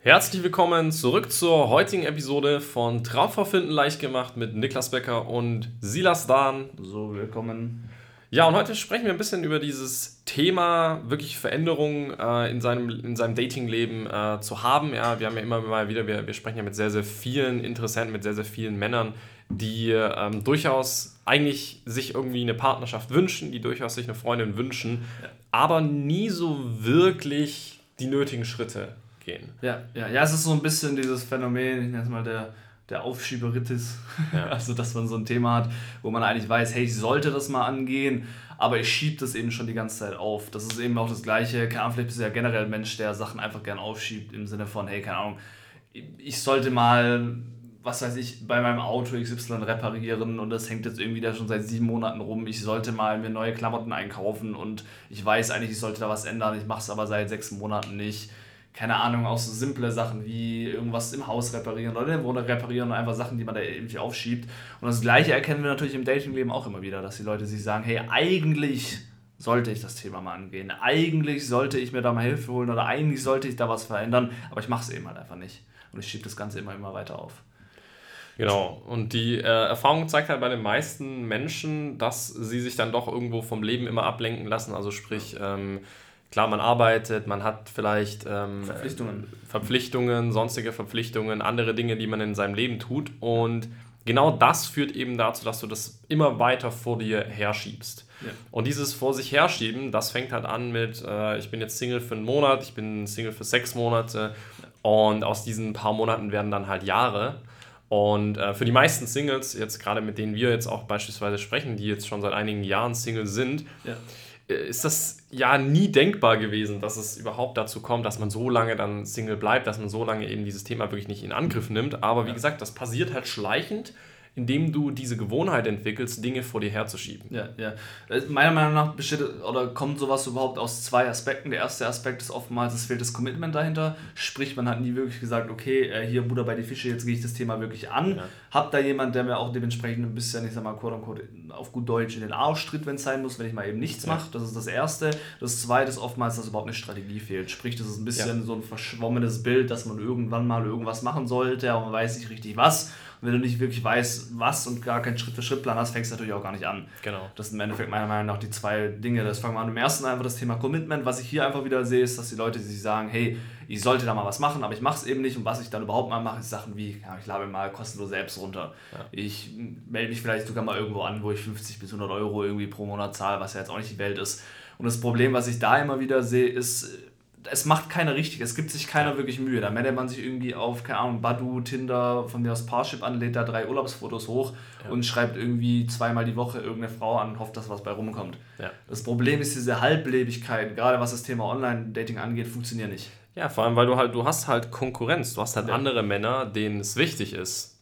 Herzlich willkommen zurück zur heutigen Episode von Traumfrau finden leicht gemacht mit Niklas Becker und Silas Dahn. So, willkommen. Ja, und heute sprechen wir ein bisschen über dieses Thema, wirklich Veränderungen äh, in seinem, in seinem Datingleben äh, zu haben. Ja, wir haben ja immer mal wieder, wir, wir sprechen ja mit sehr, sehr vielen Interessenten, mit sehr, sehr vielen Männern, die ähm, durchaus eigentlich sich irgendwie eine Partnerschaft wünschen, die durchaus sich eine Freundin wünschen, aber nie so wirklich die nötigen Schritte gehen. Ja, ja, ja, es ist so ein bisschen dieses Phänomen, ich nenne es mal der, der Aufschieberitis. Ja. Also, dass man so ein Thema hat, wo man eigentlich weiß, hey, ich sollte das mal angehen, aber ich schiebe das eben schon die ganze Zeit auf. Das ist eben auch das Gleiche. Keine Ahnung, vielleicht bist du ja generell ein Mensch, der Sachen einfach gern aufschiebt, im Sinne von, hey, keine Ahnung, ich sollte mal was weiß ich, bei meinem Auto XY reparieren und das hängt jetzt irgendwie da schon seit sieben Monaten rum. Ich sollte mal mir neue Klamotten einkaufen und ich weiß eigentlich, ich sollte da was ändern. Ich mache es aber seit sechs Monaten nicht keine Ahnung, auch so simple Sachen wie irgendwas im Haus reparieren oder in der Wohnung reparieren und einfach Sachen, die man da irgendwie aufschiebt. Und das Gleiche erkennen wir natürlich im Datingleben auch immer wieder, dass die Leute sich sagen, hey, eigentlich sollte ich das Thema mal angehen. Eigentlich sollte ich mir da mal Hilfe holen oder eigentlich sollte ich da was verändern, aber ich mache es eben halt einfach nicht. Und ich schiebe das Ganze immer, immer weiter auf. Genau. Und die äh, Erfahrung zeigt halt bei den meisten Menschen, dass sie sich dann doch irgendwo vom Leben immer ablenken lassen. Also sprich, ähm, Klar, man arbeitet, man hat vielleicht ähm, Verpflichtungen. Verpflichtungen, sonstige Verpflichtungen, andere Dinge, die man in seinem Leben tut. Und genau das führt eben dazu, dass du das immer weiter vor dir herschiebst. Ja. Und dieses vor sich herschieben, das fängt halt an mit, äh, ich bin jetzt Single für einen Monat, ich bin Single für sechs Monate und aus diesen paar Monaten werden dann halt Jahre. Und äh, für die meisten Singles, jetzt gerade mit denen wir jetzt auch beispielsweise sprechen, die jetzt schon seit einigen Jahren Single sind, ja ist das ja nie denkbar gewesen, dass es überhaupt dazu kommt, dass man so lange dann Single bleibt, dass man so lange eben dieses Thema wirklich nicht in Angriff nimmt. Aber wie gesagt, das passiert halt schleichend indem du diese Gewohnheit entwickelst, Dinge vor dir herzuschieben. Ja, ja. Äh, meiner Meinung nach besteht oder kommt sowas überhaupt aus zwei Aspekten. Der erste Aspekt ist oftmals, es fehlt das Commitment dahinter. Sprich, man hat nie wirklich gesagt, okay, äh, hier Bruder bei die Fische, jetzt gehe ich das Thema wirklich an. Ja. Hab da jemand, der mir auch dementsprechend ein bisschen, ich sag mal, quote unquote, auf gut Deutsch in den Arsch tritt, wenn es sein muss, wenn ich mal eben nichts ja. mache. Das ist das Erste. Das Zweite ist oftmals, dass überhaupt eine Strategie fehlt. Sprich, das ist ein bisschen ja. so ein verschwommenes Bild, dass man irgendwann mal irgendwas machen sollte, aber man weiß nicht richtig was wenn du nicht wirklich weißt, was und gar keinen Schritt-für-Schritt-Plan hast, fängst du natürlich auch gar nicht an. Genau. Das sind im Endeffekt meiner Meinung nach die zwei Dinge. Das fangen wir an. Im ersten einfach das Thema Commitment. Was ich hier einfach wieder sehe, ist, dass die Leute sich sagen, hey, ich sollte da mal was machen, aber ich mache es eben nicht. Und was ich dann überhaupt mal mache, ist Sachen wie, ja, ich lade mal kostenlos selbst runter. Ja. Ich melde mich vielleicht sogar mal irgendwo an, wo ich 50 bis 100 Euro irgendwie pro Monat zahle, was ja jetzt auch nicht die Welt ist. Und das Problem, was ich da immer wieder sehe, ist, es macht keiner richtig, es gibt sich keiner wirklich Mühe. Da meldet man sich irgendwie auf, keine Ahnung, Badu, Tinder, von mir aus Parship an, lädt da drei Urlaubsfotos hoch ja. und schreibt irgendwie zweimal die Woche irgendeine Frau an und hofft, dass was bei rumkommt. Ja. Das Problem ist, diese Halblebigkeit, gerade was das Thema Online-Dating angeht, funktioniert nicht. Ja, vor allem, weil du halt, du hast halt Konkurrenz, du hast halt ja. andere Männer, denen es wichtig ist,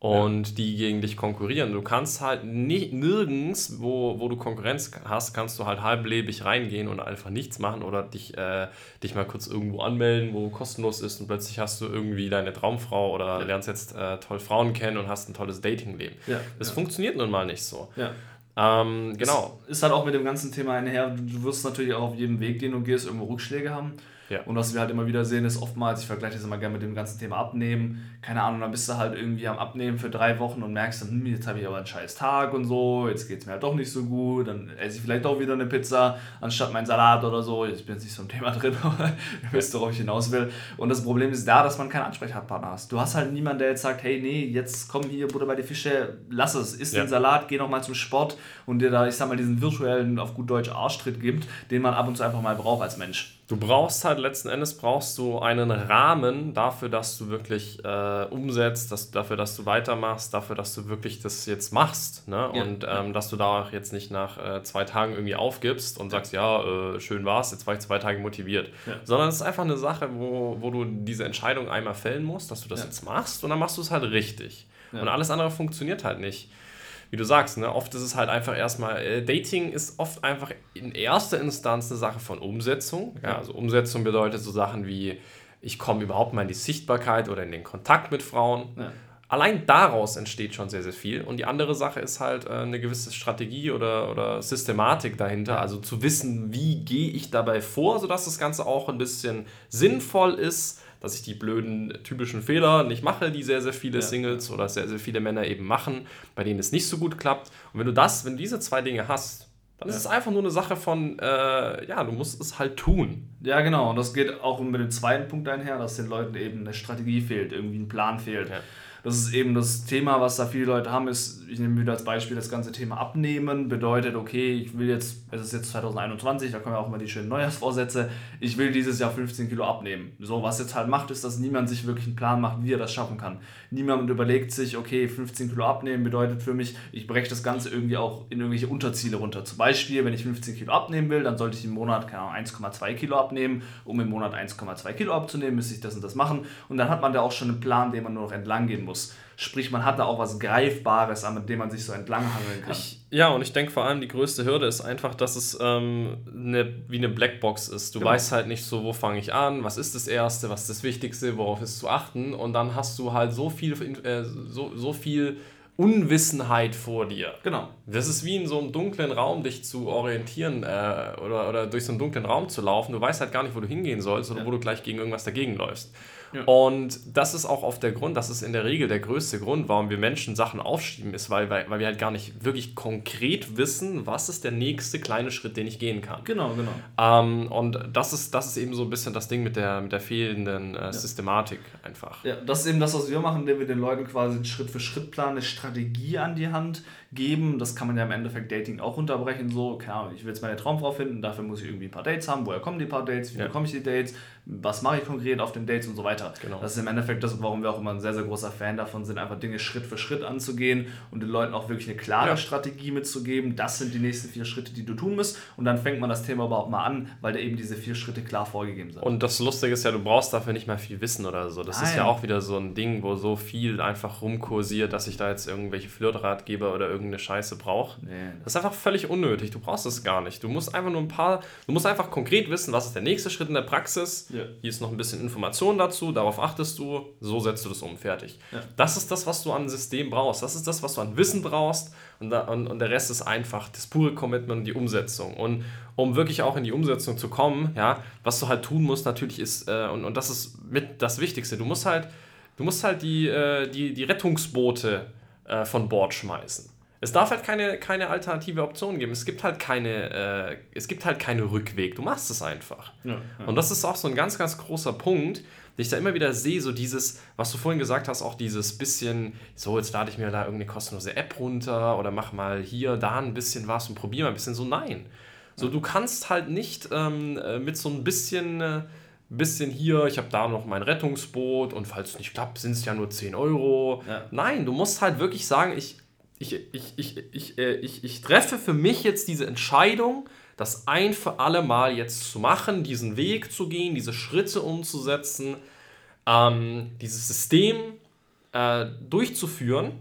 und ja. die gegen dich konkurrieren. Du kannst halt nicht, nirgends, wo, wo du Konkurrenz hast, kannst du halt halblebig reingehen und einfach nichts machen oder dich, äh, dich mal kurz irgendwo anmelden, wo kostenlos ist und plötzlich hast du irgendwie deine Traumfrau oder ja. lernst jetzt äh, toll Frauen kennen und hast ein tolles Datingleben. Ja. Das funktioniert nun mal nicht so. Ähm, genau. Es ist halt auch mit dem ganzen Thema einher, du wirst natürlich auch auf jedem Weg, den du gehst, irgendwo Rückschläge haben. Ja. Und was wir halt immer wieder sehen, ist oftmals, ich vergleiche das immer gerne mit dem ganzen Thema Abnehmen. Keine Ahnung, dann bist du halt irgendwie am Abnehmen für drei Wochen und merkst dann, hm, jetzt habe ich aber einen scheiß Tag und so, jetzt geht es mir halt doch nicht so gut, dann esse ich vielleicht doch wieder eine Pizza anstatt meinen Salat oder so. Ich bin jetzt nicht so im Thema drin, aber ihr wisst, worauf ich hinaus will. Und das Problem ist da, dass man keinen Ansprechpartner hast. Du hast halt niemanden, der jetzt sagt, hey, nee, jetzt komm hier, Butter bei die Fische, lass es, isst ja. den Salat, geh nochmal zum Sport und dir da, ich sag mal, diesen virtuellen, auf gut Deutsch, Arschtritt gibt, den man ab und zu einfach mal braucht als Mensch. Du brauchst halt letzten Endes brauchst du einen Rahmen dafür, dass du wirklich äh, umsetzt, dass, dafür, dass du weitermachst, dafür, dass du wirklich das jetzt machst. Ne? Ja. Und ähm, dass du da auch jetzt nicht nach äh, zwei Tagen irgendwie aufgibst und sagst, ja, äh, schön war's, jetzt war ich zwei Tage motiviert. Ja. Sondern es ist einfach eine Sache, wo, wo du diese Entscheidung einmal fällen musst, dass du das ja. jetzt machst und dann machst du es halt richtig. Und alles andere funktioniert halt nicht wie du sagst, ne, oft ist es halt einfach erstmal, äh, Dating ist oft einfach in erster Instanz eine Sache von Umsetzung. Ja, also Umsetzung bedeutet so Sachen wie, ich komme überhaupt mal in die Sichtbarkeit oder in den Kontakt mit Frauen. Ja. Allein daraus entsteht schon sehr, sehr viel. Und die andere Sache ist halt äh, eine gewisse Strategie oder, oder Systematik dahinter. Also zu wissen, wie gehe ich dabei vor, sodass das Ganze auch ein bisschen sinnvoll ist, dass ich die blöden typischen Fehler nicht mache, die sehr, sehr viele Ja. Singles oder sehr, sehr viele Männer eben machen, bei denen es nicht so gut klappt. Und wenn du das, wenn du diese zwei Dinge hast, dann ist es einfach nur eine Sache von, äh, ja, du musst es halt tun. Ja, genau. Und das geht auch mit dem zweiten Punkt einher, dass den Leuten eben eine Strategie fehlt, irgendwie ein Plan fehlt. Ja. Das ist eben das Thema, was da viele Leute haben, ist, ich nehme wieder als Beispiel das ganze Thema Abnehmen. Bedeutet, okay, ich will jetzt, es ist jetzt 2021, da kommen ja auch immer die schönen Neujahrsvorsätze, ich will dieses Jahr 15 Kilo abnehmen. So, was jetzt halt macht, ist, dass niemand sich wirklich einen Plan macht, wie er das schaffen kann. Niemand überlegt sich, okay, 15 Kilo abnehmen bedeutet für mich, ich breche das Ganze irgendwie auch in irgendwelche Unterziele runter. Zum Beispiel, wenn ich 15 Kilo abnehmen will, dann sollte ich im Monat, keine Ahnung, 1,2 Kilo abnehmen. Um im Monat 1,2 Kilo abzunehmen, müsste ich das und das machen. Und dann hat man da auch schon einen Plan, den man nur noch entlang gehen muss. Sprich, man hat da auch was Greifbares, an dem man sich so entlanghangeln kann. Ich, ja, und ich denke vor allem, die größte Hürde ist einfach, dass es ähm, eine, wie eine Blackbox ist. Du Genau. weißt halt nicht so, wo fange ich an, was ist das Erste, was ist das Wichtigste, worauf ist zu achten. Und dann hast du halt so viel, äh, so, so viel Unwissenheit vor dir. genau. Das ist wie in so einem dunklen Raum dich zu orientieren äh, oder, oder durch so einen dunklen Raum zu laufen. Du weißt halt gar nicht, wo du hingehen sollst oder Ja. wo du gleich gegen irgendwas dagegen läufst. Ja. Und das ist auch oft der Grund, das ist in der Regel der größte Grund, warum wir Menschen Sachen aufschieben, ist, weil, weil, weil wir halt gar nicht wirklich konkret wissen, was ist der nächste kleine Schritt, den ich gehen kann. Genau, genau. Ähm, und das ist, das ist eben so ein bisschen das Ding mit der, mit der fehlenden äh, Systematik einfach. Ja, das ist eben das, was wir machen, indem wir den Leuten quasi einen Schritt-für-Schritt-Plan, eine Strategie an die Hand geben. Das kann man ja im Endeffekt Dating auch unterbrechen. So, keine Ahnung, ich will jetzt meine Traumfrau finden, dafür muss ich irgendwie ein paar Dates haben. Woher kommen die paar Dates? Wie Ja. bekomme ich die Dates? Was mache ich konkret auf den Dates und so weiter. Genau. Das ist im Endeffekt das, warum wir auch immer ein sehr, sehr großer Fan davon sind, einfach Dinge Schritt für Schritt anzugehen und den Leuten auch wirklich eine klare Ja. Strategie mitzugeben. Das sind die nächsten vier Schritte, die du tun musst. Und dann fängt man das Thema überhaupt mal an, weil da eben diese vier Schritte klar vorgegeben sind. Und das Lustige ist ja, du brauchst dafür nicht mal viel Wissen oder so. Das ist ja Nein. auch wieder so ein Ding, wo so viel einfach rumkursiert, dass ich da jetzt irgendwelche Flirtratgeber oder irgendeine Scheiße brauche. Nee, Das ist einfach völlig unnötig. Du brauchst es gar nicht. Du musst einfach nur ein paar, du musst einfach konkret wissen, was ist der nächste Schritt in der Praxis. Ja. Hier ist noch ein bisschen Information dazu, darauf achtest du, so setzt du das um, fertig. Ja. Das ist das, was du an System brauchst. Das ist das, was du an Wissen brauchst. Und, da, und, und der Rest ist einfach das pure Commitment und die Umsetzung. Und um wirklich auch in die Umsetzung zu kommen, ja, was du halt tun musst, natürlich ist, äh, und, und das ist mit das Wichtigste, du musst halt, du musst halt die, äh, die, die Rettungsboote äh, von Bord schmeißen. Es darf halt keine, keine alternative Option geben. Es gibt halt keine, äh, es gibt halt keine Rückweg. Du machst es einfach. Ja, ja. Und das ist auch so ein ganz, ganz großer Punkt, den ich da immer wieder sehe, so dieses, was du vorhin gesagt hast, auch dieses bisschen, so jetzt lade ich mir da irgendeine kostenlose App runter oder mach mal hier, da ein bisschen was und probier mal ein bisschen so. Nein. So, du kannst halt nicht ähm, äh, mit so ein bisschen, äh, bisschen hier, ich habe da noch mein Rettungsboot und falls es nicht klappt, sind es ja nur 10 Euro. Ja. Nein, du musst halt wirklich sagen, ich, ich, ich, ich, ich, äh, ich, ich treffe für mich jetzt diese Entscheidung, das ein für alle Mal jetzt zu machen, diesen Weg zu gehen, diese Schritte umzusetzen, ähm, dieses System äh, durchzuführen.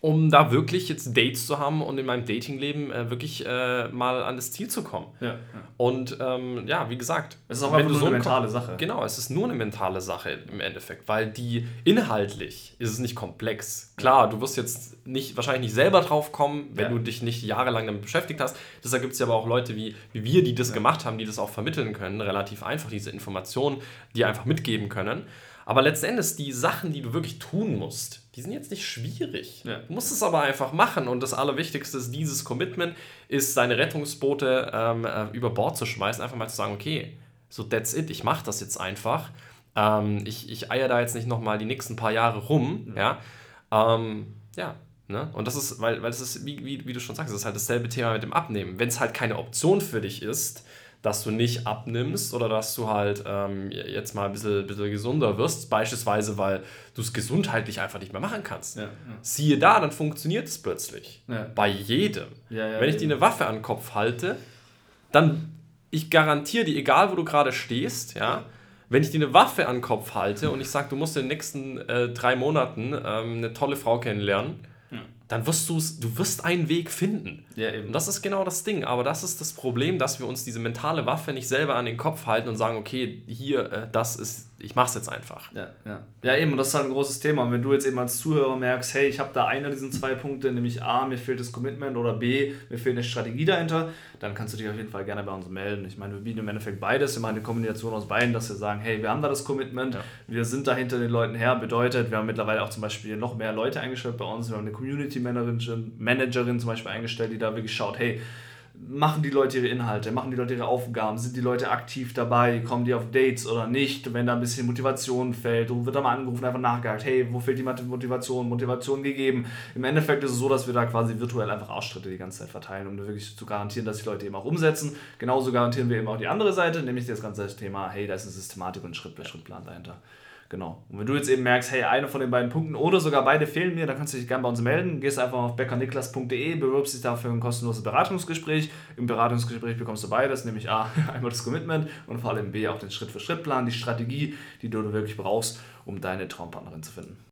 Um da wirklich jetzt Dates zu haben und in meinem Datingleben äh, wirklich äh, mal an das Ziel zu kommen. Ja, ja. Und ähm, ja, wie gesagt, Es ist auch einfach nur so eine mentale Sache. Genau, es ist nur eine mentale Sache im Endeffekt, weil die inhaltlich ist es nicht komplex. Klar, du wirst jetzt nicht wahrscheinlich nicht selber drauf kommen, wenn Ja. du dich nicht jahrelang damit beschäftigt hast. Deshalb gibt es ja aber auch Leute wie, wie wir, die das gemacht haben, die das auch vermitteln können, relativ einfach diese Informationen, die einfach mitgeben können. Aber letzten Endes, die Sachen, die du wirklich tun musst, die sind jetzt nicht schwierig. Ja. Du musst es aber einfach machen. Und das Allerwichtigste ist dieses Commitment, ist deine Rettungsboote ähm, äh, über Bord zu schmeißen, einfach mal zu sagen, okay, so that's it, ich mache das jetzt einfach. Ähm, ich, ich eier da jetzt nicht nochmal die nächsten paar Jahre rum. Ja, ähm, ja. Ne? Und das ist, weil, weil es ist, wie, wie, wie du schon sagst, es ist halt dasselbe Thema mit dem Abnehmen. Wenn es halt keine Option für dich ist, dass du nicht abnimmst oder dass du halt ähm, jetzt mal ein bisschen, bisschen gesunder wirst, beispielsweise, weil du es gesundheitlich einfach nicht mehr machen kannst. Ja, ja. Siehe da, dann funktioniert es plötzlich. Ja. Bei jedem. Wenn ich dir eine Waffe an den Kopf halte, dann, ich garantiere dir, egal wo du gerade stehst, ja, wenn ich dir eine Waffe an den Kopf halte und ich sage, du musst in den nächsten äh, drei Monaten ähm, eine tolle Frau kennenlernen. Dann wirst du's, du wirst einen Weg finden. Ja, eben. Und das ist genau das Ding. Aber das ist das Problem, dass wir uns diese mentale Waffe nicht selber an den Kopf halten und sagen, okay, hier, äh, das ist ich mache es jetzt einfach. Ja, ja. ja, eben, und das ist halt ein großes Thema. Und wenn du jetzt eben als Zuhörer merkst, hey, ich habe da einer dieser zwei Punkte, nämlich A, mir fehlt das Commitment oder B, mir fehlt eine Strategie dahinter, dann kannst du dich auf jeden Fall gerne bei uns melden. Ich meine, wir bieten im Endeffekt beides, immer eine Kombination aus beiden, dass wir sagen, hey, wir haben da das Commitment, ja. wir sind da hinter den Leuten her, bedeutet, wir haben mittlerweile auch zum Beispiel noch mehr Leute eingestellt bei uns, wir haben eine Community Managerin, Managerin zum Beispiel eingestellt, die da wirklich schaut, hey, machen die Leute ihre Inhalte, machen die Leute ihre Aufgaben, sind die Leute aktiv dabei, kommen die auf Dates oder nicht, wenn da ein bisschen Motivation fällt, wird da mal angerufen, einfach nachgehakt, hey, wo fehlt die Motivation, Motivation gegeben. Im Endeffekt ist es so, dass wir da quasi virtuell einfach Ausschritte die ganze Zeit verteilen, um wirklich zu garantieren, dass die Leute eben auch umsetzen. Genauso garantieren wir eben auch die andere Seite, nämlich das ganze Thema, hey, da ist eine Systematik und ein Schritt-für-Schritt-Plan dahinter. Genau. Und wenn du jetzt eben merkst, hey, einer von den beiden Punkten oder sogar beide fehlen mir, dann kannst du dich gerne bei uns melden. Gehst einfach auf beckerniklas.de, bewirbst dich dafür ein kostenloses Beratungsgespräch. Im Beratungsgespräch bekommst du beides, nämlich A, einmal das Commitment und vor allem B, auch den Schritt-für-Schritt-Plan, die Strategie, die du wirklich brauchst, um deine Traumpartnerin zu finden.